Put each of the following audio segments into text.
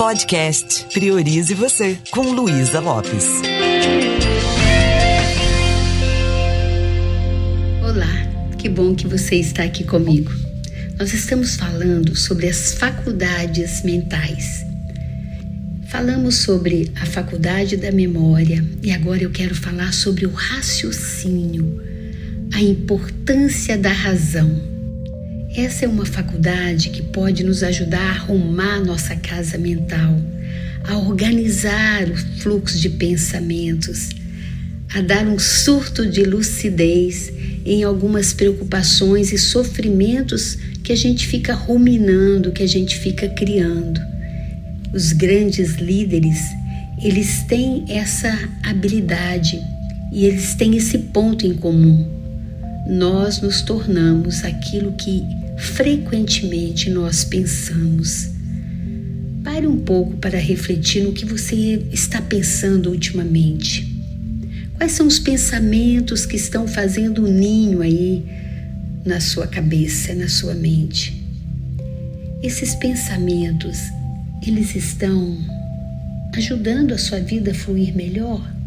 Podcast Priorize Você, com Luísa Lopes. Olá, que bom que você está aqui comigo. Nós estamos falando sobre as faculdades mentais. Falamos sobre a faculdade da memória e agora eu quero falar sobre o raciocínio, a importância da razão. Essa é uma faculdade que pode nos ajudar a arrumar nossa casa mental, a organizar o fluxo de pensamentos, a dar um surto de lucidez em algumas preocupações e sofrimentos que a gente fica ruminando, que a gente fica criando. Os grandes líderes, eles têm essa habilidade e eles têm esse ponto em comum. Nós nos tornamos aquilo que frequentemente nós pensamos. Pare um pouco para refletir no que você está pensando ultimamente. Quais são os pensamentos que estão fazendo um ninho aí na sua cabeça, na sua mente? Esses pensamentos, eles estão ajudando a sua vida a fluir melhor?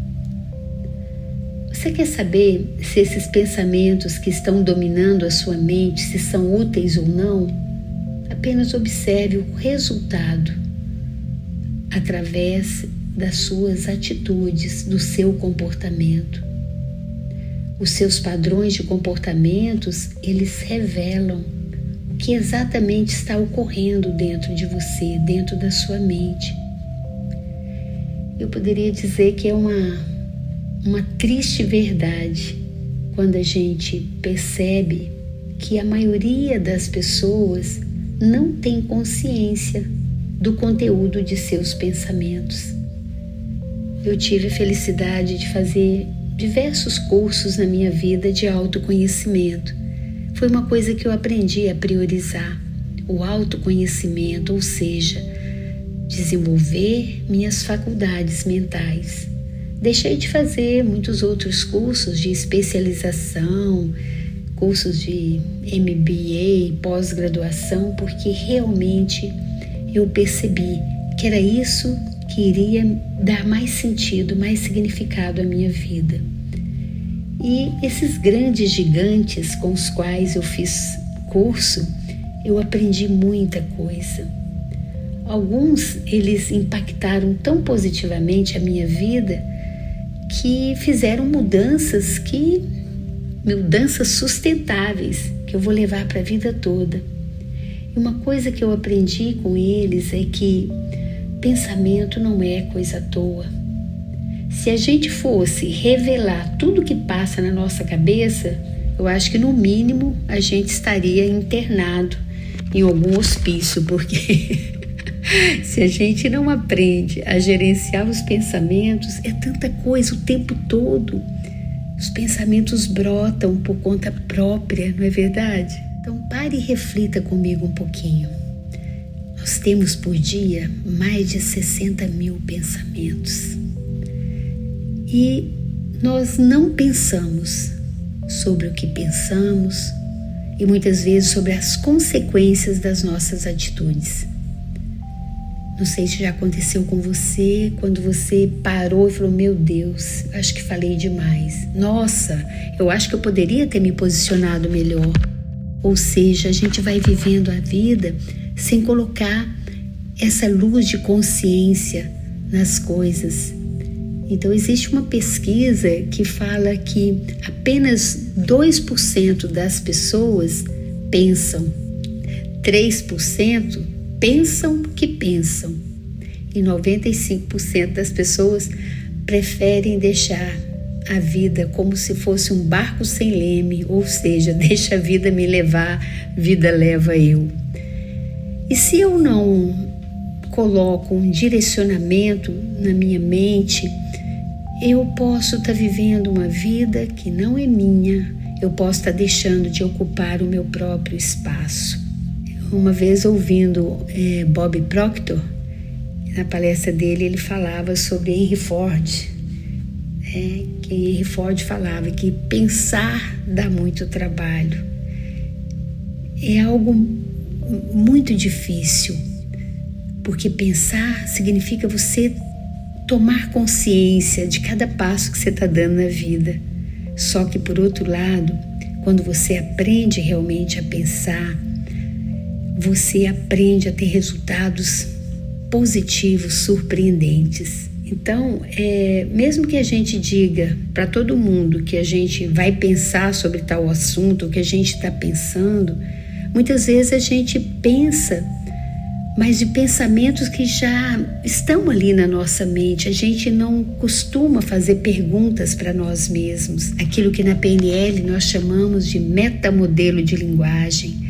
Você quer saber se esses pensamentos que estão dominando a sua mente se são úteis ou não? Apenas observe o resultado através das suas atitudes, do seu comportamento. Os seus padrões de comportamentos, eles revelam o que exatamente está ocorrendo dentro de você, dentro da sua mente. Eu poderia dizer que é uma uma triste verdade quando a gente percebe que a maioria das pessoas não tem consciência do conteúdo de seus pensamentos. Eu tive a felicidade de fazer diversos cursos na minha vida de autoconhecimento. Foi uma coisa que eu aprendi a priorizar, o autoconhecimento, ou seja, desenvolver minhas faculdades mentais Deixei de fazer muitos outros cursos de especialização, cursos de MBA, pós-graduação, porque realmente eu percebi que era isso que iria dar mais sentido, mais significado à minha vida. E esses grandes gigantes com os quais eu fiz curso, eu aprendi muita coisa. Alguns eles impactaram tão positivamente a minha vida que fizeram mudanças que mudanças sustentáveis que eu vou levar para a vida toda. E uma coisa que eu aprendi com eles é que pensamento não é coisa à toa. Se a gente fosse revelar tudo que passa na nossa cabeça, eu acho que no mínimo a gente estaria internado em algum hospício, porque Se a gente não aprende a gerenciar os pensamentos, é tanta coisa o tempo todo. Os pensamentos brotam por conta própria, não é verdade? Então pare e reflita comigo um pouquinho. Nós temos por dia mais de 60 mil pensamentos. E nós não pensamos sobre o que pensamos e muitas vezes sobre as consequências das nossas atitudes. Não sei se já aconteceu com você quando você parou e falou: Meu Deus, acho que falei demais. Nossa, eu acho que eu poderia ter me posicionado melhor. Ou seja, a gente vai vivendo a vida sem colocar essa luz de consciência nas coisas. Então, existe uma pesquisa que fala que apenas 2% das pessoas pensam, 3% pensam que pensam. E 95% das pessoas preferem deixar a vida como se fosse um barco sem leme, ou seja, deixa a vida me levar, vida leva eu. E se eu não coloco um direcionamento na minha mente, eu posso estar tá vivendo uma vida que não é minha, eu posso estar tá deixando de ocupar o meu próprio espaço uma vez ouvindo é, Bob Proctor, na palestra dele ele falava sobre Henry Ford, é, que Henry Ford falava que pensar dá muito trabalho. É algo muito difícil. porque pensar significa você tomar consciência de cada passo que você está dando na vida. Só que, por outro lado, quando você aprende realmente a pensar, você aprende a ter resultados positivos, surpreendentes. Então, é, mesmo que a gente diga para todo mundo que a gente vai pensar sobre tal assunto, o que a gente está pensando, muitas vezes a gente pensa, mas de pensamentos que já estão ali na nossa mente. A gente não costuma fazer perguntas para nós mesmos. Aquilo que na PNL nós chamamos de metamodelo de linguagem,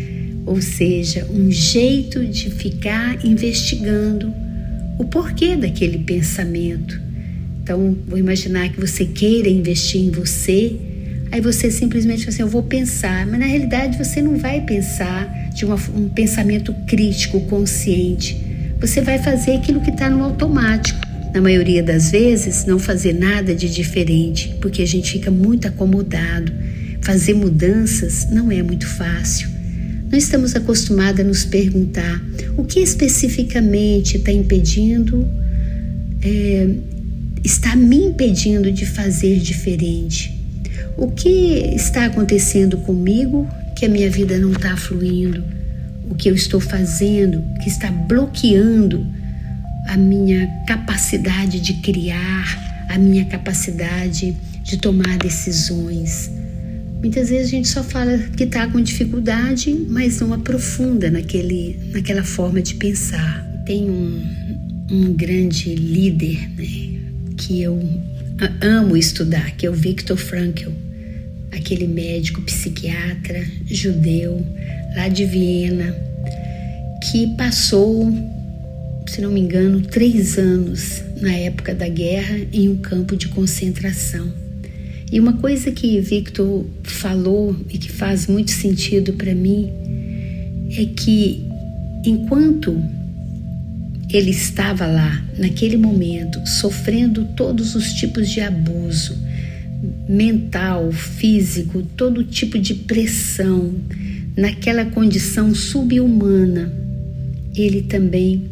ou seja, um jeito de ficar investigando o porquê daquele pensamento. Então, vou imaginar que você queira investir em você, aí você simplesmente fala assim: Eu vou pensar, mas na realidade você não vai pensar de uma, um pensamento crítico, consciente. Você vai fazer aquilo que está no automático. Na maioria das vezes, não fazer nada de diferente, porque a gente fica muito acomodado. Fazer mudanças não é muito fácil. Não estamos acostumados a nos perguntar o que especificamente está impedindo, é, está me impedindo de fazer diferente. O que está acontecendo comigo que a minha vida não está fluindo? O que eu estou fazendo que está bloqueando a minha capacidade de criar, a minha capacidade de tomar decisões? Muitas vezes a gente só fala que está com dificuldade, mas não aprofunda naquele, naquela forma de pensar. Tem um, um grande líder né, que eu amo estudar, que é o Viktor Frankl, aquele médico psiquiatra judeu lá de Viena, que passou, se não me engano, três anos na época da guerra em um campo de concentração. E uma coisa que Victor falou e que faz muito sentido para mim é que enquanto ele estava lá, naquele momento, sofrendo todos os tipos de abuso mental, físico, todo tipo de pressão, naquela condição subhumana, ele também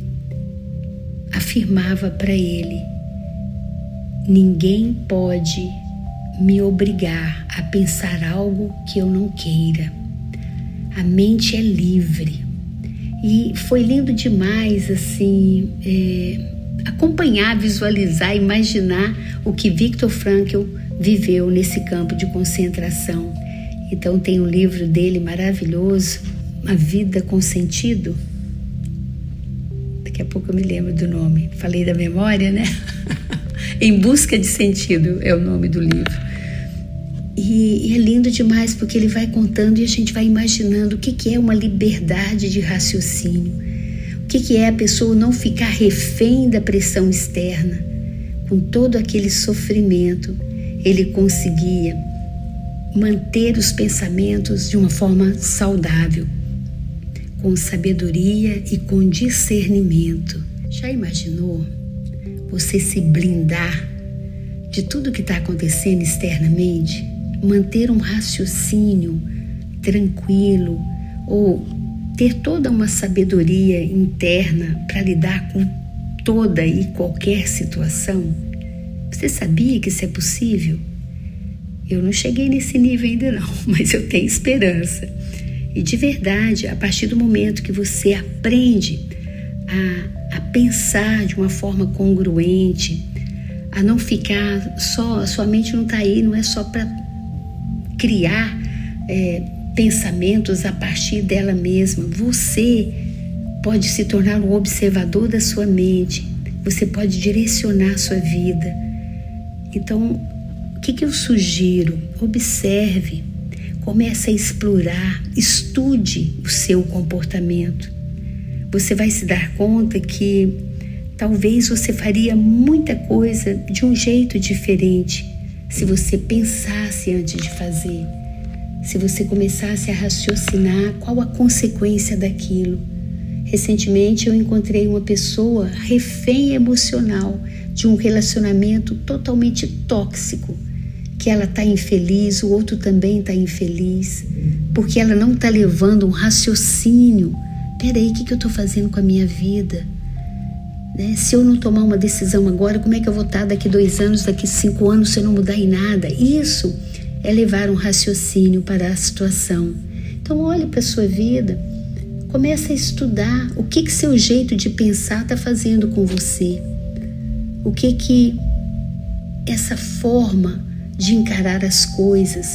afirmava para ele: ninguém pode me obrigar a pensar algo que eu não queira. A mente é livre. E foi lindo demais, assim, é, acompanhar, visualizar, imaginar o que Viktor Frankl viveu nesse campo de concentração. Então, tem um livro dele maravilhoso, A Vida com Sentido. Daqui a pouco eu me lembro do nome. Falei da memória, né? Em Busca de Sentido é o nome do livro. E, e, é lindo demais porque ele vai contando e a gente vai imaginando o que, que é uma liberdade de raciocínio, o que, que é a pessoa não ficar refém da pressão externa. Com todo aquele sofrimento, ele conseguia manter os pensamentos de uma forma saudável, com sabedoria e com discernimento. Já imaginou? Você se blindar de tudo que está acontecendo externamente, manter um raciocínio tranquilo ou ter toda uma sabedoria interna para lidar com toda e qualquer situação? Você sabia que isso é possível? Eu não cheguei nesse nível ainda não, mas eu tenho esperança. E de verdade, a partir do momento que você aprende a a pensar de uma forma congruente, a não ficar só, a sua mente não está aí, não é só para criar é, pensamentos a partir dela mesma. Você pode se tornar um observador da sua mente, você pode direcionar a sua vida. Então, o que, que eu sugiro? Observe, comece a explorar, estude o seu comportamento você vai se dar conta que talvez você faria muita coisa de um jeito diferente se você pensasse antes de fazer, se você começasse a raciocinar qual a consequência daquilo. Recentemente eu encontrei uma pessoa refém emocional de um relacionamento totalmente tóxico, que ela está infeliz, o outro também está infeliz, porque ela não está levando um raciocínio peraí, o que, que eu estou fazendo com a minha vida? Né? Se eu não tomar uma decisão agora, como é que eu vou estar daqui dois anos, daqui cinco anos, se eu não mudar em nada? Isso é levar um raciocínio para a situação. Então olhe para a sua vida, comece a estudar o que que seu jeito de pensar está fazendo com você. O que que essa forma de encarar as coisas,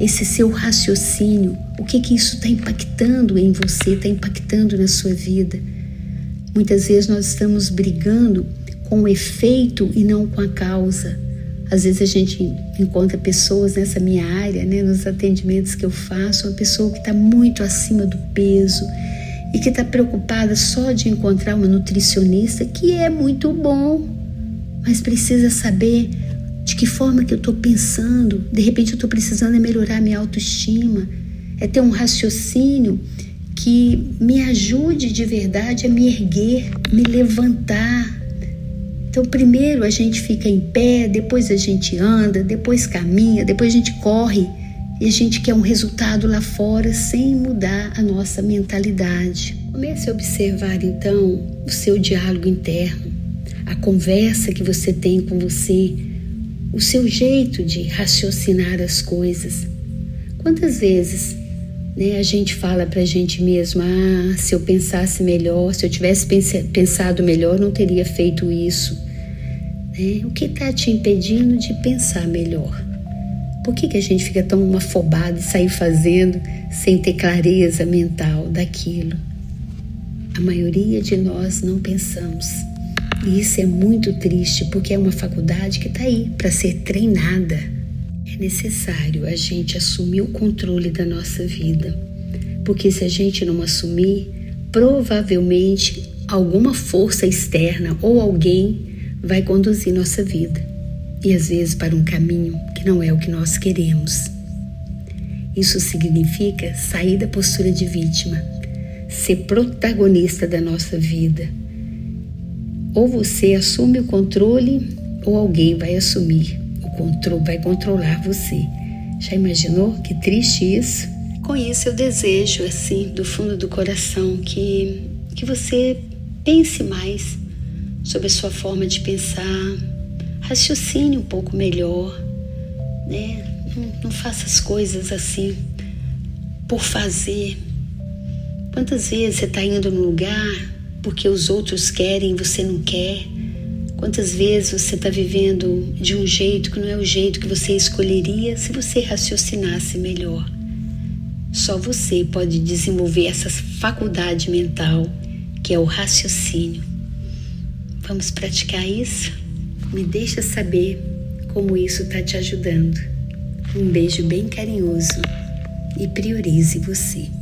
esse seu raciocínio, o que que isso está impactando em você, está impactando na sua vida. Muitas vezes nós estamos brigando com o efeito e não com a causa. Às vezes a gente encontra pessoas nessa minha área, né, nos atendimentos que eu faço, uma pessoa que está muito acima do peso e que está preocupada só de encontrar uma nutricionista, que é muito bom, mas precisa saber de que forma que eu estou pensando. De repente eu estou precisando é melhorar minha autoestima, é ter um raciocínio que me ajude de verdade a me erguer, me levantar, então, primeiro a gente fica em pé, depois a gente anda, depois caminha, depois a gente corre e a gente quer um resultado lá fora sem mudar a nossa mentalidade. Comece a observar então o seu diálogo interno, a conversa que você tem com você, o seu jeito de raciocinar as coisas. Quantas vezes né, a gente fala para a gente mesmo: ah, se eu pensasse melhor, se eu tivesse pensado melhor, não teria feito isso. Né? O que está te impedindo de pensar melhor? Por que, que a gente fica tão afobado e sair fazendo sem ter clareza mental daquilo? A maioria de nós não pensamos. E isso é muito triste porque é uma faculdade que está aí para ser treinada. É necessário a gente assumir o controle da nossa vida, porque se a gente não assumir, provavelmente alguma força externa ou alguém vai conduzir nossa vida e às vezes para um caminho que não é o que nós queremos. Isso significa sair da postura de vítima, ser protagonista da nossa vida. Ou você assume o controle ou alguém vai assumir o controle, vai controlar você. Já imaginou que triste isso? Com isso eu desejo assim do fundo do coração que que você pense mais sobre a sua forma de pensar, raciocine um pouco melhor, né? Não, não faça as coisas assim por fazer. Quantas vezes você está indo num lugar porque os outros querem e você não quer? Quantas vezes você está vivendo de um jeito que não é o jeito que você escolheria se você raciocinasse melhor? Só você pode desenvolver essa faculdade mental que é o raciocínio. Vamos praticar isso? Me deixa saber como isso está te ajudando. Um beijo bem carinhoso e priorize você.